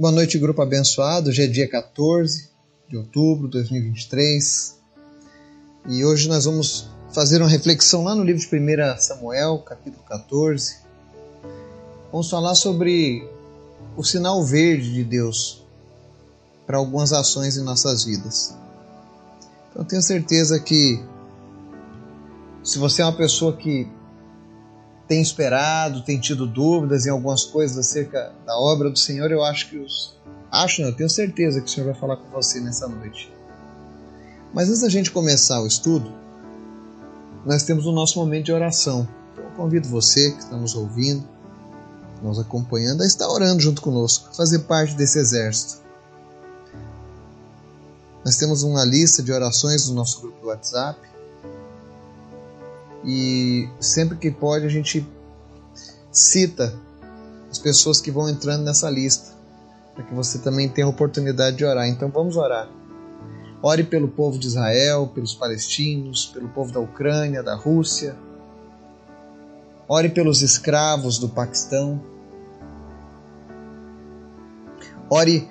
Boa noite, grupo abençoado. Hoje é dia 14 de outubro de 2023 e hoje nós vamos fazer uma reflexão lá no livro de 1 Samuel, capítulo 14. Vamos falar sobre o sinal verde de Deus para algumas ações em nossas vidas. Então, tenho certeza que se você é uma pessoa que tem esperado, tem tido dúvidas em algumas coisas acerca da obra do Senhor, eu acho que os. Acho não, eu tenho certeza que o Senhor vai falar com você nessa noite. Mas antes da gente começar o estudo, nós temos o nosso momento de oração. Então eu convido você que está nos ouvindo, nos acompanhando, a estar orando junto conosco, fazer parte desse exército. Nós temos uma lista de orações no nosso grupo do WhatsApp e sempre que pode a gente cita as pessoas que vão entrando nessa lista, para que você também tenha a oportunidade de orar. Então vamos orar. Ore pelo povo de Israel, pelos palestinos, pelo povo da Ucrânia, da Rússia. Ore pelos escravos do Paquistão. Ore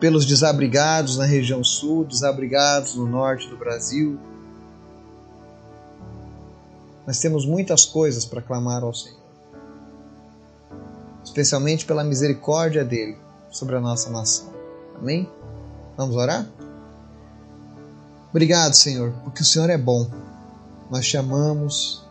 pelos desabrigados na região sul, desabrigados no norte do Brasil, nós temos muitas coisas para clamar ao Senhor, especialmente pela misericórdia dele sobre a nossa nação. Amém? Vamos orar? Obrigado, Senhor, porque o Senhor é bom. Nós te amamos,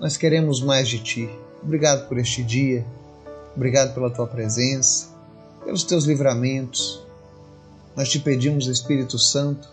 nós queremos mais de ti. Obrigado por este dia, obrigado pela tua presença, pelos teus livramentos. Nós te pedimos, Espírito Santo,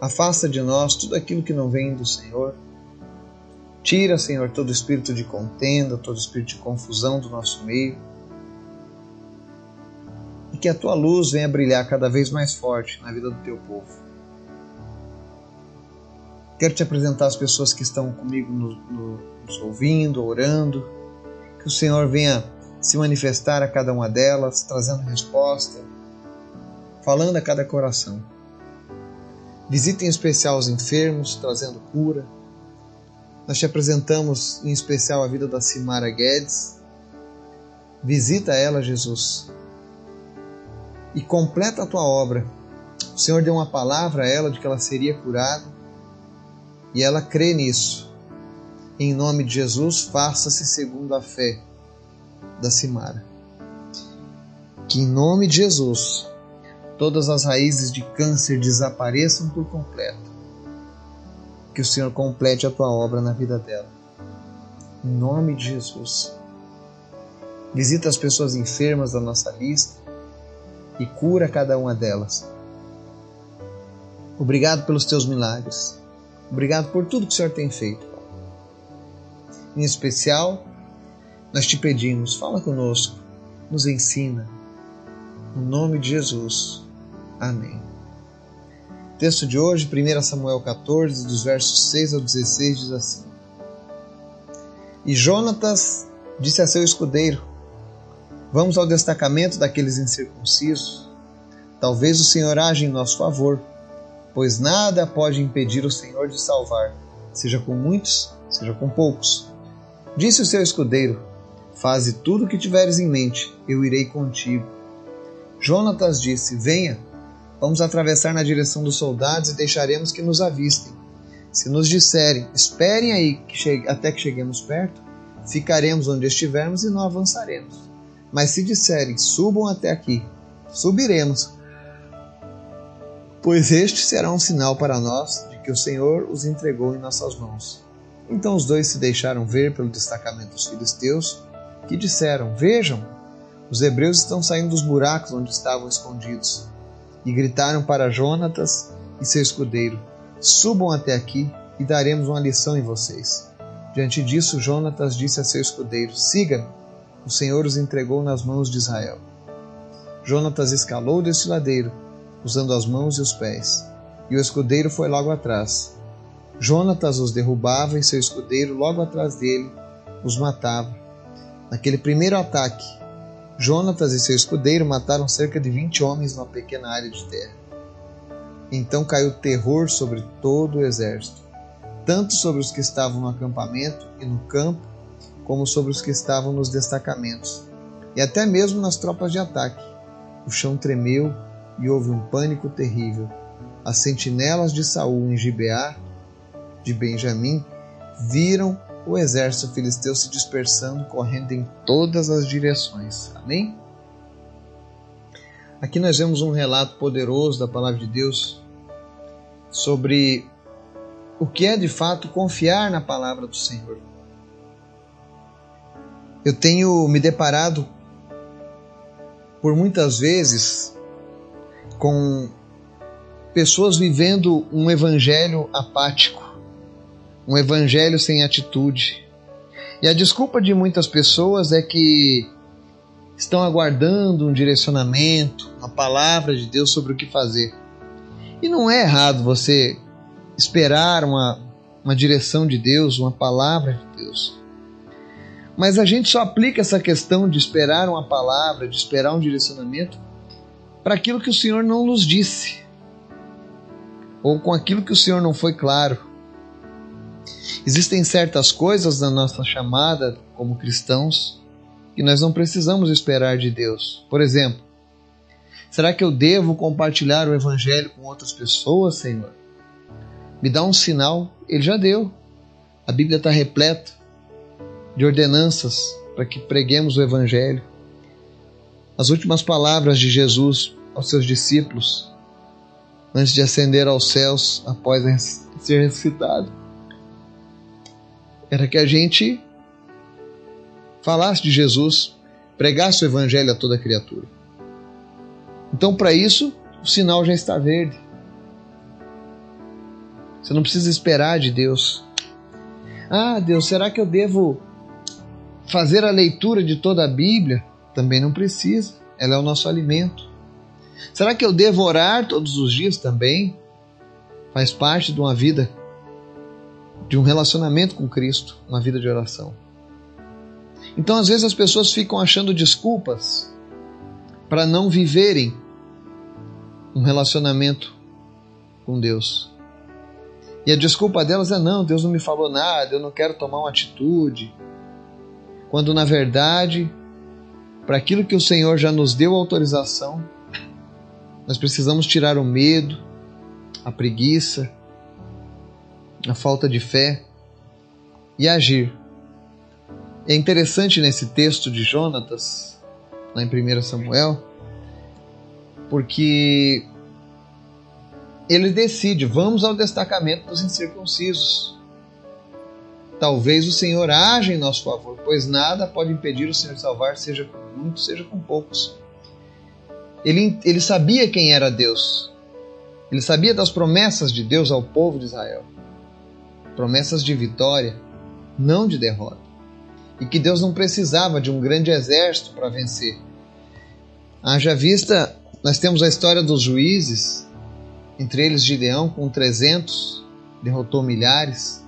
afasta de nós tudo aquilo que não vem do Senhor Tira, Senhor, todo espírito de contenda, todo espírito de confusão do nosso meio. E que a tua luz venha brilhar cada vez mais forte na vida do teu povo. Quero te apresentar as pessoas que estão comigo no, no, nos ouvindo, orando. Que o Senhor venha se manifestar a cada uma delas, trazendo resposta, falando a cada coração. Visite em especial os enfermos, trazendo cura nós te apresentamos em especial a vida da Simara Guedes. Visita ela, Jesus, e completa a tua obra. O Senhor deu uma palavra a ela de que ela seria curada e ela crê nisso. Em nome de Jesus, faça-se segundo a fé da Simara. Que em nome de Jesus, todas as raízes de câncer desapareçam por completo que o Senhor complete a tua obra na vida dela. Em nome de Jesus. Visita as pessoas enfermas da nossa lista e cura cada uma delas. Obrigado pelos teus milagres. Obrigado por tudo que o Senhor tem feito. Em especial, nós te pedimos, fala conosco, nos ensina. No nome de Jesus. Amém. Texto de hoje, 1 Samuel 14, dos versos 6 ao 16, diz assim: E Jonatas disse a seu escudeiro: Vamos ao destacamento daqueles incircuncisos. Talvez o Senhor age em nosso favor, pois nada pode impedir o Senhor de salvar, seja com muitos, seja com poucos. Disse o seu escudeiro: Faze tudo o que tiveres em mente, eu irei contigo. Jonatas disse: Venha Vamos atravessar na direção dos soldados e deixaremos que nos avistem. Se nos disserem, esperem aí que até que cheguemos perto, ficaremos onde estivermos e não avançaremos. Mas se disserem, subam até aqui, subiremos, pois este será um sinal para nós de que o Senhor os entregou em nossas mãos. Então os dois se deixaram ver pelo destacamento dos filisteus, que disseram: Vejam, os hebreus estão saindo dos buracos onde estavam escondidos e gritaram para Jonatas e seu escudeiro: Subam até aqui e daremos uma lição em vocês. Diante disso, Jonatas disse a seu escudeiro: Siga-me, o Senhor os entregou nas mãos de Israel. Jonatas escalou desse ladeiro, usando as mãos e os pés, e o escudeiro foi logo atrás. Jonatas os derrubava e seu escudeiro, logo atrás dele, os matava. Naquele primeiro ataque, Jonatas e seu escudeiro mataram cerca de vinte homens numa pequena área de terra. Então caiu terror sobre todo o exército, tanto sobre os que estavam no acampamento e no campo, como sobre os que estavam nos destacamentos, e até mesmo nas tropas de ataque. o chão tremeu e houve um pânico terrível. As sentinelas de Saul em Gibeá de Benjamim viram o exército filisteu se dispersando, correndo em todas as direções. Amém? Aqui nós vemos um relato poderoso da palavra de Deus sobre o que é de fato confiar na palavra do Senhor. Eu tenho me deparado por muitas vezes com pessoas vivendo um evangelho apático, um evangelho sem atitude. E a desculpa de muitas pessoas é que estão aguardando um direcionamento, uma palavra de Deus sobre o que fazer. E não é errado você esperar uma, uma direção de Deus, uma palavra de Deus. Mas a gente só aplica essa questão de esperar uma palavra, de esperar um direcionamento, para aquilo que o Senhor não nos disse, ou com aquilo que o Senhor não foi claro. Existem certas coisas na nossa chamada como cristãos que nós não precisamos esperar de Deus. Por exemplo, será que eu devo compartilhar o Evangelho com outras pessoas, Senhor? Me dá um sinal. Ele já deu. A Bíblia está repleta de ordenanças para que preguemos o Evangelho. As últimas palavras de Jesus aos seus discípulos, antes de ascender aos céus após ser ressuscitado, era que a gente falasse de Jesus, pregasse o Evangelho a toda criatura. Então, para isso, o sinal já está verde. Você não precisa esperar de Deus. Ah, Deus, será que eu devo fazer a leitura de toda a Bíblia? Também não precisa. Ela é o nosso alimento. Será que eu devo orar todos os dias também? Faz parte de uma vida, de um relacionamento com Cristo, uma vida de oração. Então, às vezes, as pessoas ficam achando desculpas para não viverem um relacionamento com Deus. E a desculpa delas é: não, Deus não me falou nada, eu não quero tomar uma atitude. Quando, na verdade, para aquilo que o Senhor já nos deu autorização, nós precisamos tirar o medo, a preguiça, a falta de fé e agir é interessante nesse texto de Jonatas, lá em 1 Samuel, porque ele decide: vamos ao destacamento dos incircuncisos. Talvez o Senhor haja em nosso favor, pois nada pode impedir o Senhor salvar, seja com muitos, seja com poucos. Ele, ele sabia quem era Deus. Ele sabia das promessas de Deus ao povo de Israel. Promessas de vitória, não de derrota e que Deus não precisava de um grande exército para vencer. Haja vista, nós temos a história dos juízes, entre eles Gideão com 300, derrotou milhares,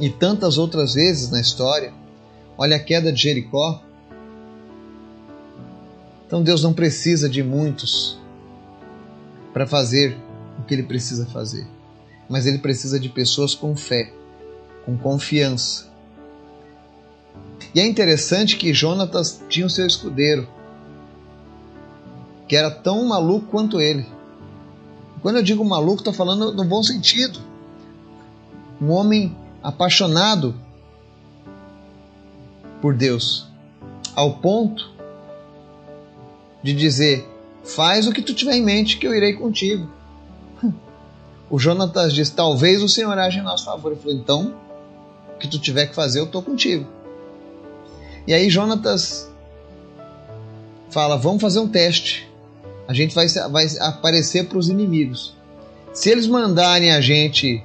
e tantas outras vezes na história. Olha a queda de Jericó. Então Deus não precisa de muitos para fazer o que ele precisa fazer, mas ele precisa de pessoas com fé, com confiança, e é interessante que Jonatas tinha o seu escudeiro, que era tão maluco quanto ele. Quando eu digo maluco, estou falando no bom sentido. Um homem apaixonado por Deus, ao ponto de dizer: Faz o que tu tiver em mente, que eu irei contigo. O Jonatas diz: Talvez o Senhor age em nosso favor. Ele falou: Então, o que tu tiver que fazer, eu estou contigo. E aí Jonatas fala: vamos fazer um teste. A gente vai, vai aparecer para os inimigos. Se eles mandarem a gente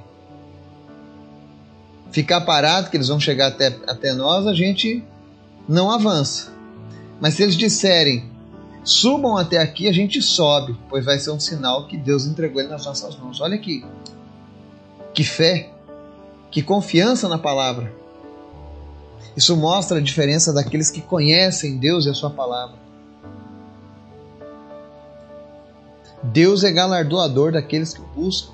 ficar parado, que eles vão chegar até, até nós, a gente não avança. Mas se eles disserem subam até aqui, a gente sobe, pois vai ser um sinal que Deus entregou ele nas nossas mãos. Olha aqui, que fé, que confiança na palavra. Isso mostra a diferença daqueles que conhecem Deus e a Sua palavra. Deus é galardoador daqueles que o buscam.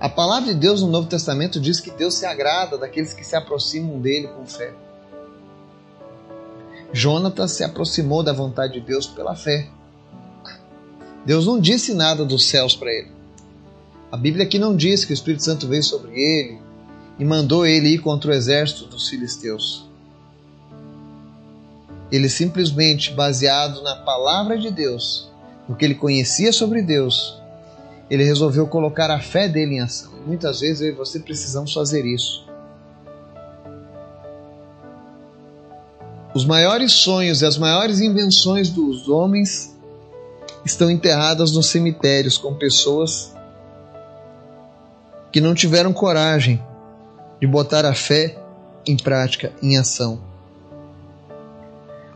A palavra de Deus no Novo Testamento diz que Deus se agrada daqueles que se aproximam dele com fé. Jonatas se aproximou da vontade de Deus pela fé. Deus não disse nada dos céus para ele. A Bíblia aqui não diz que o Espírito Santo veio sobre ele e mandou ele ir contra o exército dos filisteus. Ele simplesmente, baseado na palavra de Deus, no que ele conhecia sobre Deus, ele resolveu colocar a fé dele em ação. Muitas vezes eu e você precisamos fazer isso. Os maiores sonhos e as maiores invenções dos homens estão enterradas nos cemitérios com pessoas que não tiveram coragem de botar a fé em prática, em ação.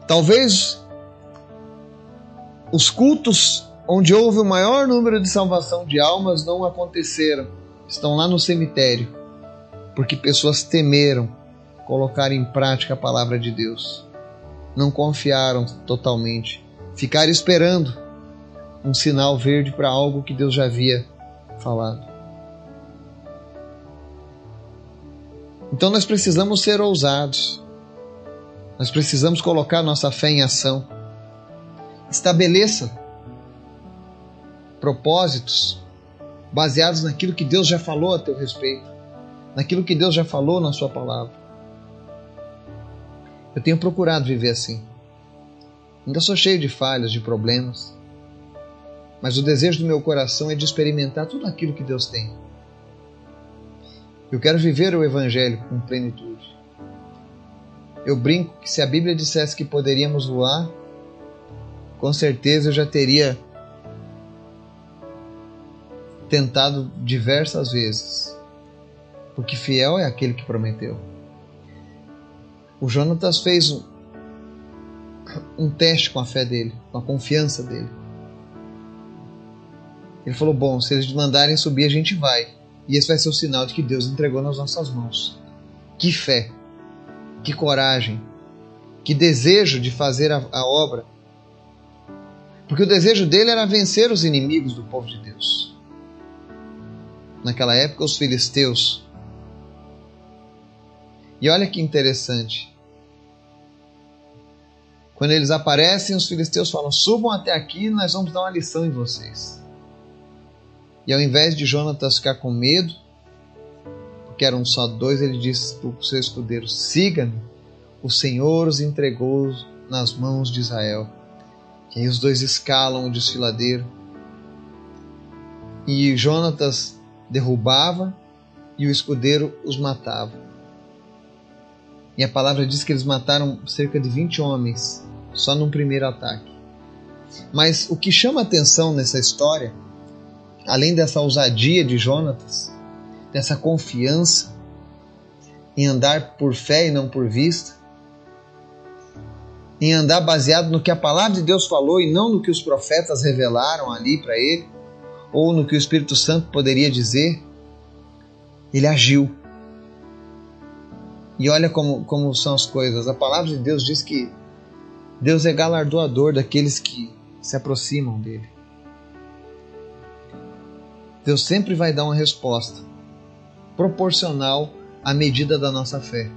Talvez os cultos onde houve o maior número de salvação de almas não aconteceram, estão lá no cemitério, porque pessoas temeram colocar em prática a palavra de Deus. Não confiaram totalmente, ficaram esperando um sinal verde para algo que Deus já havia falado. Então nós precisamos ser ousados. Nós precisamos colocar nossa fé em ação. Estabeleça propósitos baseados naquilo que Deus já falou a teu respeito, naquilo que Deus já falou na Sua palavra. Eu tenho procurado viver assim. Ainda sou cheio de falhas, de problemas, mas o desejo do meu coração é de experimentar tudo aquilo que Deus tem. Eu quero viver o Evangelho com plenitude. Eu brinco que se a Bíblia dissesse que poderíamos voar, com certeza eu já teria tentado diversas vezes, porque fiel é aquele que prometeu. O Jonatas fez um, um teste com a fé dele, com a confiança dele. Ele falou: Bom, se eles mandarem subir, a gente vai. E esse vai ser o sinal de que Deus entregou nas nossas mãos. Que fé, que coragem, que desejo de fazer a, a obra. Porque o desejo dele era vencer os inimigos do povo de Deus naquela época, os filisteus. E olha que interessante. Quando eles aparecem, os filisteus falam: subam até aqui, nós vamos dar uma lição em vocês. E ao invés de Jonatas ficar com medo, porque eram só dois, ele disse para o seu escudeiro: siga-me, o Senhor os entregou nas mãos de Israel. E aí os dois escalam o desfiladeiro. E Jonatas derrubava e o escudeiro os matava. E a palavra diz que eles mataram cerca de 20 homens só num primeiro ataque. Mas o que chama atenção nessa história, além dessa ousadia de Jonatas, dessa confiança em andar por fé e não por vista, em andar baseado no que a palavra de Deus falou e não no que os profetas revelaram ali para ele, ou no que o Espírito Santo poderia dizer, ele agiu. E olha como, como são as coisas. A palavra de Deus diz que Deus é galardoador daqueles que se aproximam dele. Deus sempre vai dar uma resposta proporcional à medida da nossa fé.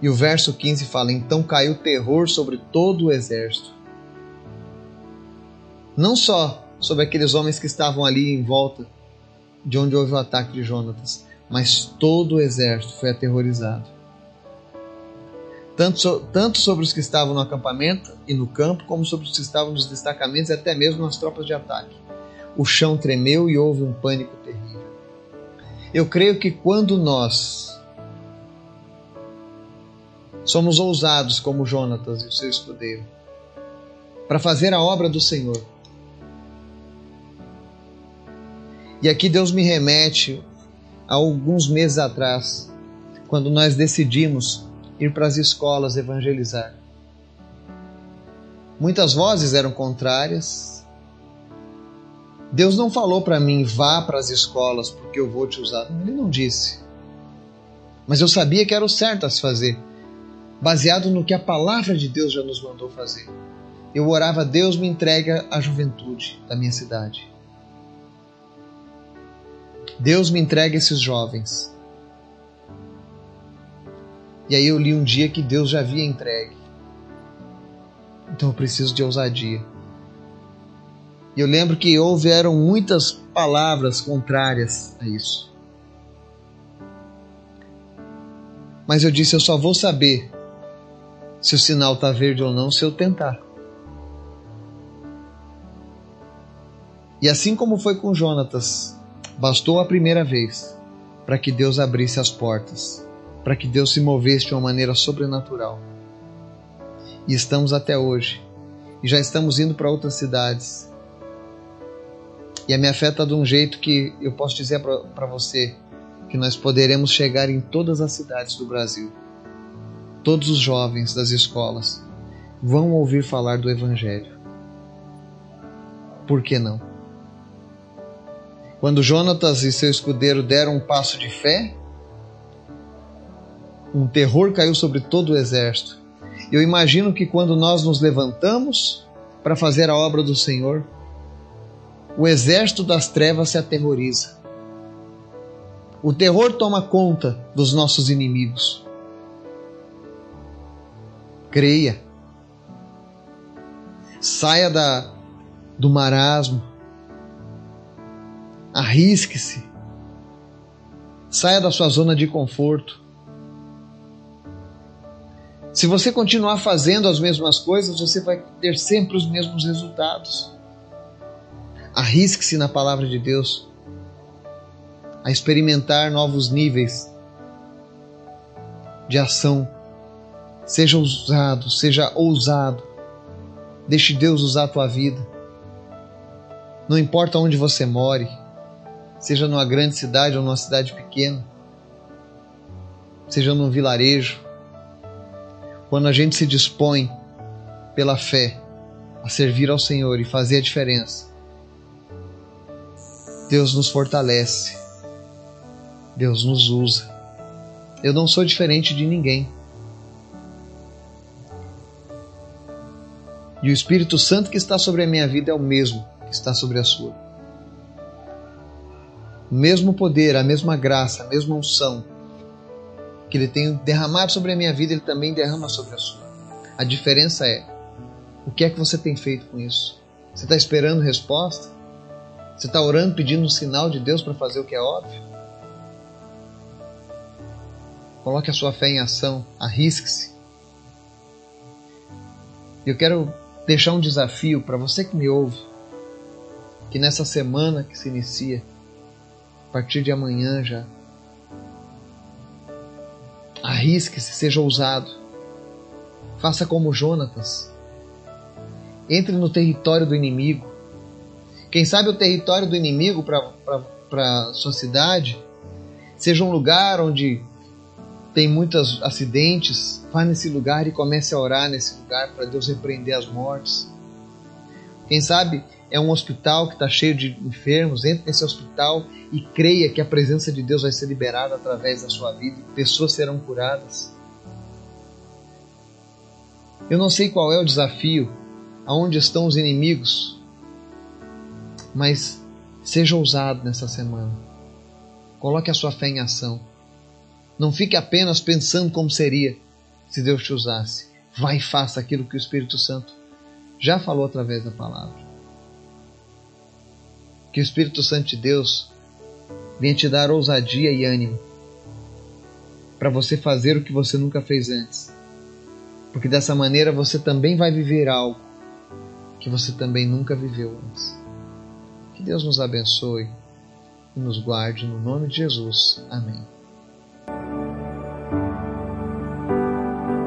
E o verso 15 fala: Então caiu terror sobre todo o exército. Não só sobre aqueles homens que estavam ali em volta de onde houve o ataque de Jonatas, mas todo o exército foi aterrorizado. Tanto, so, tanto sobre os que estavam no acampamento e no campo, como sobre os que estavam nos destacamentos e até mesmo nas tropas de ataque. O chão tremeu e houve um pânico terrível. Eu creio que quando nós somos ousados como Jonatas e o seu escudeiro, para fazer a obra do Senhor, E aqui Deus me remete alguns meses atrás, quando nós decidimos ir para as escolas evangelizar. Muitas vozes eram contrárias. Deus não falou para mim, vá para as escolas porque eu vou te usar. Ele não disse. Mas eu sabia que era o certo a se fazer, baseado no que a palavra de Deus já nos mandou fazer. Eu orava, Deus me entrega a juventude da minha cidade. Deus me entrega esses jovens. E aí eu li um dia que Deus já havia entregue. Então eu preciso de ousadia. E eu lembro que houveram muitas palavras contrárias a isso. Mas eu disse: eu só vou saber se o sinal está verde ou não se eu tentar. E assim como foi com Jonatas, bastou a primeira vez para que Deus abrisse as portas, para que Deus se movesse de uma maneira sobrenatural. E estamos até hoje, e já estamos indo para outras cidades. E a minha fé está de um jeito que eu posso dizer para você que nós poderemos chegar em todas as cidades do Brasil. Todos os jovens das escolas vão ouvir falar do Evangelho. Por que não? Quando Jonatas e seu escudeiro deram um passo de fé, um terror caiu sobre todo o exército. Eu imagino que quando nós nos levantamos para fazer a obra do Senhor, o exército das trevas se aterroriza. O terror toma conta dos nossos inimigos. Creia. Saia da, do marasmo. Arrisque-se. Saia da sua zona de conforto. Se você continuar fazendo as mesmas coisas, você vai ter sempre os mesmos resultados. Arrisque-se na palavra de Deus a experimentar novos níveis de ação. Seja ousado, seja ousado. Deixe Deus usar a tua vida. Não importa onde você more, seja numa grande cidade ou numa cidade pequena, seja num vilarejo. Quando a gente se dispõe pela fé a servir ao Senhor e fazer a diferença, Deus nos fortalece Deus nos usa. Eu não sou diferente de ninguém. E o Espírito Santo que está sobre a minha vida é o mesmo que está sobre a sua. O mesmo poder, a mesma graça, a mesma unção que Ele tem derramado sobre a minha vida, Ele também derrama sobre a sua. A diferença é: o que é que você tem feito com isso? Você está esperando resposta? Você está orando, pedindo um sinal de Deus para fazer o que é óbvio? Coloque a sua fé em ação, arrisque-se. Eu quero deixar um desafio para você que me ouve, que nessa semana que se inicia, partir de amanhã já, arrisque-se, seja ousado. Faça como Jonatas. Entre no território do inimigo. Quem sabe o território do inimigo para sua cidade seja um lugar onde tem muitos acidentes, vá nesse lugar e comece a orar nesse lugar para Deus repreender as mortes. Quem sabe é um hospital que está cheio de enfermos, entre nesse hospital e creia que a presença de Deus vai ser liberada através da sua vida pessoas serão curadas. Eu não sei qual é o desafio, aonde estão os inimigos, mas seja ousado nessa semana. Coloque a sua fé em ação. Não fique apenas pensando como seria se Deus te usasse. Vai e faça aquilo que o Espírito Santo já falou através da palavra. Que o Espírito Santo de Deus venha te dar ousadia e ânimo para você fazer o que você nunca fez antes. Porque dessa maneira você também vai viver algo que você também nunca viveu antes. Que Deus nos abençoe e nos guarde no nome de Jesus. Amém.